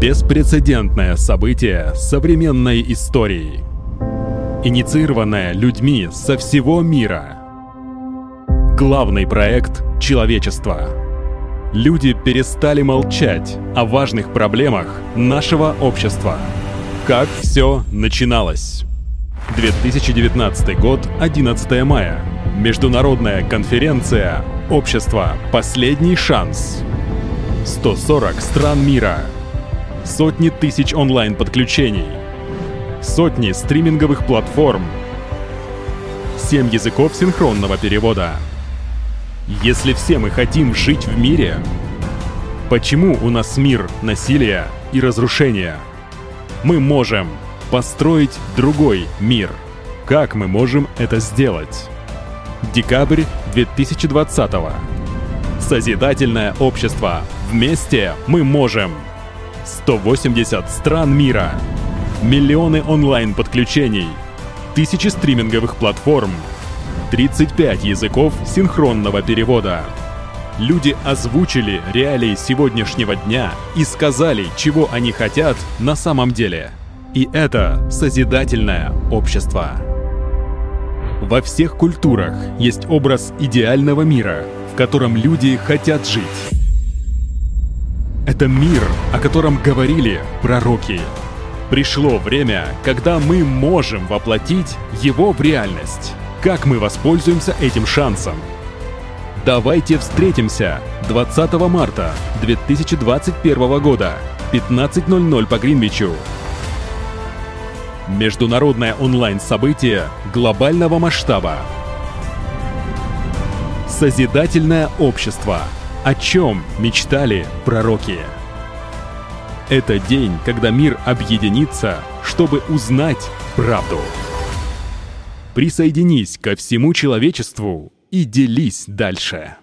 Беспрецедентное событие современной истории. Инициированное людьми со всего мира. Главный проект человечества. Люди перестали молчать о важных проблемах нашего общества. Как все начиналось? 2019 год, 11 мая. Международная конференция «Общество. Последний шанс». 140 стран мира. Сотни тысяч онлайн-подключений. Сотни стриминговых платформ. 7 языков синхронного перевода. Если все мы хотим жить в мире, почему у нас мир насилия и разрушения? Мы можем построить другой мир. Как мы можем это сделать? Декабрь 2020 Созидательное общество. Вместе мы можем. 180 стран мира. Миллионы онлайн-подключений. Тысячи стриминговых платформ. 35 языков синхронного перевода. Люди озвучили реалии сегодняшнего дня и сказали, чего они хотят на самом деле. И это созидательное общество. Во всех культурах есть образ идеального мира, в котором люди хотят жить. Это мир, о котором говорили пророки. Пришло время, когда мы можем воплотить его в реальность. Как мы воспользуемся этим шансом? Давайте встретимся 20 марта 2021 года, 15.00 по Гринвичу. Международное онлайн-событие глобального масштаба. Созидательное общество. О чем мечтали пророки? Это день, когда мир объединится, чтобы узнать правду. Присоединись ко всему человечеству и делись дальше.